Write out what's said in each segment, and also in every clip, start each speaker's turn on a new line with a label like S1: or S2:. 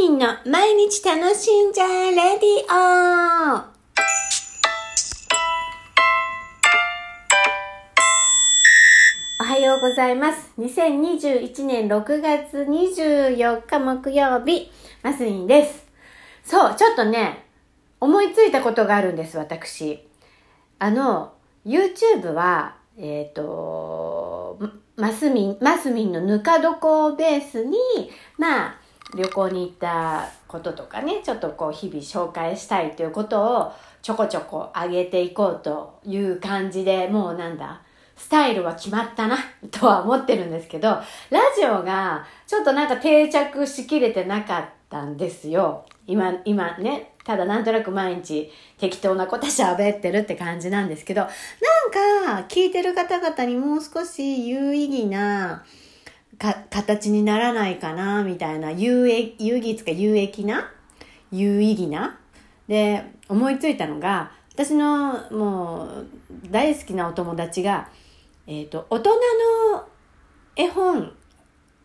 S1: みんの毎日楽しんじゃえレディオおはようございます。2021年6月24日木曜日、マスミンです。そう、ちょっとね、思いついたことがあるんです、私。あの、YouTube は、えっ、と、マスミン、マスミンのぬか床をベースに、まあ、旅行に行ったこととかね、ちょっとこう日々紹介したいということをちょこちょこ上げていこうという感じで、もうなんだ、スタイルは決まったな、とは思ってるんですけど、ラジオがちょっとなんか定着しきれてなかったんですよ。今、今ね、ただなんとなく毎日適当なこと喋ってるって感じなんですけど、なんか聞いてる方々にもう少し有意義なか形にならないかな、みたいな、有益、有意義つか有益な有意義なで、思いついたのが、私のもう大好きなお友達が、えっ、と、大人の絵本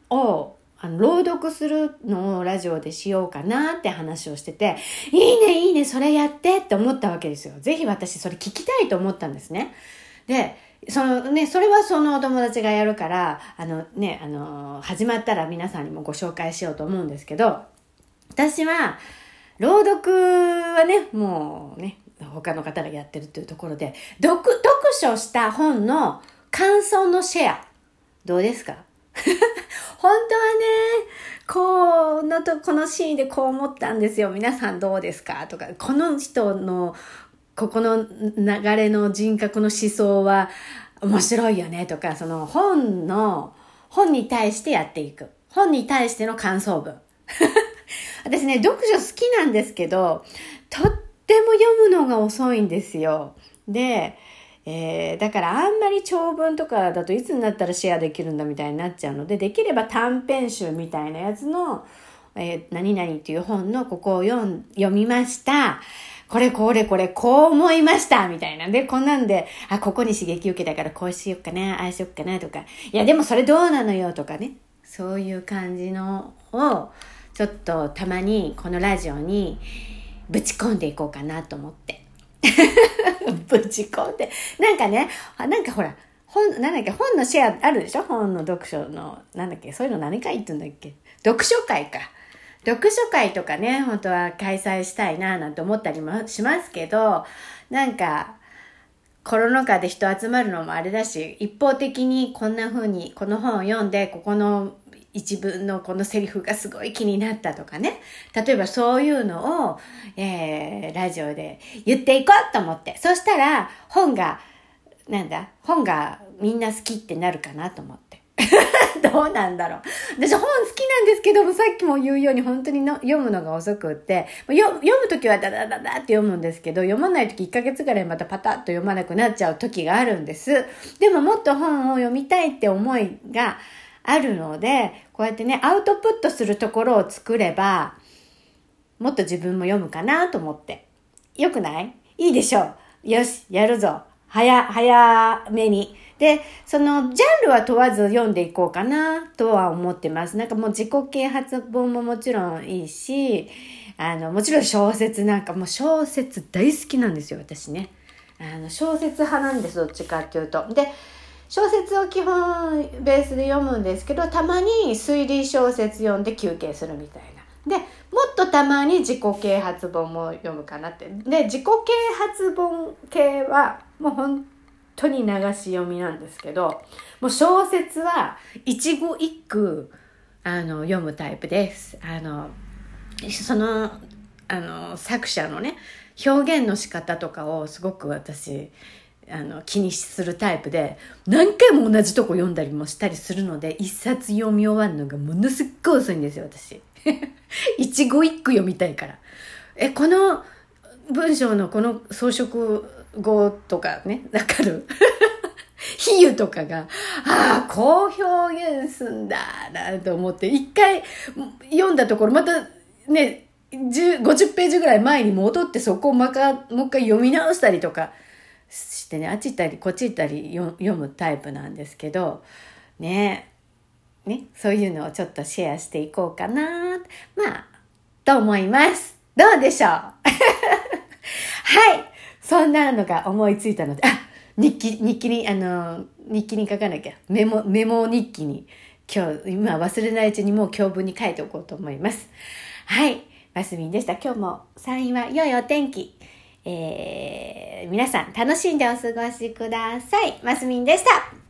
S1: をあの朗読するのをラジオでしようかなって話をしてて、いいね、いいね、それやってって思ったわけですよ。ぜひ私それ聞きたいと思ったんですね。で、そのね、それはそのお友達がやるから、あのね、あの、始まったら皆さんにもご紹介しようと思うんですけど、私は、朗読はね、もうね、他の方がやってるというところで、読、読書した本の感想のシェア、どうですか？本当はね、このと、このシーンでこう思ったんですよ。皆さんどうですか？とか、この人の、ここの流れの人格の思想は面白いよねとか、その本の、本に対してやっていく。本に対しての感想文。私ね、読書好きなんですけど、とっても読むのが遅いんですよ。で、えー、だからあんまり長文とかだといつになったらシェアできるんだみたいになっちゃうので、できれば短編集みたいなやつの、えー、何々っていう本のここを読読みました。これこれこれこう思いましたみたいな。で、こんなんで、あ、ここに刺激受けたからこうしよっかな、ああしよっかなとか。いや、でもそれどうなのよとかね。そういう感じのを、ちょっとたまにこのラジオにぶち込んでいこうかなと思って。ぶち込んで。なんかね、なんかほら、本、なんだっけ、本のシェアあるでしょ？本の読書の、なんだっけ、そういうの何回言ってんだっけ？読書会か。読書会とかね、本当は開催したいななんて思ったりもしますけど、なんか、コロナ禍で人集まるのもあれだし、一方的にこんな風にこの本を読んで、ここの一文のこのセリフがすごい気になったとかね。例えばそういうのを、えー、ラジオで言っていこうと思って。そしたら本が、なんだ、本がみんな好きってなるかなと思って。どうなんだろう。私本好きなんですけども、さっきも言うように本当にの読むのが遅くって、読むときはダダダダって読むんですけど、読まないとき1ヶ月ぐらいまたパタッと読まなくなっちゃう時があるんです。でももっと本を読みたいって思いがあるので、こうやってね、アウトプットするところを作れば、もっと自分も読むかなと思って。よくない？いいでしょう。よし、やるぞ。早、早めに。で、その、ジャンルは問わず読んでいこうかなとは思ってます。なんかもう自己啓発本ももちろんいいし、あの、もちろん小説なんかもう小説大好きなんですよ、私ね。あの、小説派なんです、どっちかっていうと。で、小説を基本ベースで読むんですけど、たまに推理小説読んで休憩するみたいな。っとたまに自己啓発本も読むかなって。で、自己啓発本系はもう本当に流し読みなんですけど、もう小説は一語一句あの読むタイプです。あの、その、あの、作者のね、表現の仕方とかをすごく私、あの気にするタイプで何回も同じとこ読んだりもしたりするので一冊読み終わるのがものすっごい遅いんですよ私 一語一句読みたいからえこの文章のこの装飾語とかねわかる？比喩とかが、ああ、こう表現すんだなと思って、一回読んだところ、またね、50ページぐらい前に戻ってそこをまかもう一回読み直したりとかしてね、あっち行ったりこっち行ったり読むタイプなんですけど、ね、ね、そういうのをちょっとシェアしていこうかな。まあ、と思います。どうでしょう？はい。そんなのが思いついたので、あ、日記、日記に、あの、日記に書かなきゃ。メモ、メモ日記に、今日、今忘れないうちにもう今日分に書いておこうと思います。はい。マスミンでした。今日も山陰は良いお天気。えー、皆さん楽しんでお過ごしください。マスミンでした。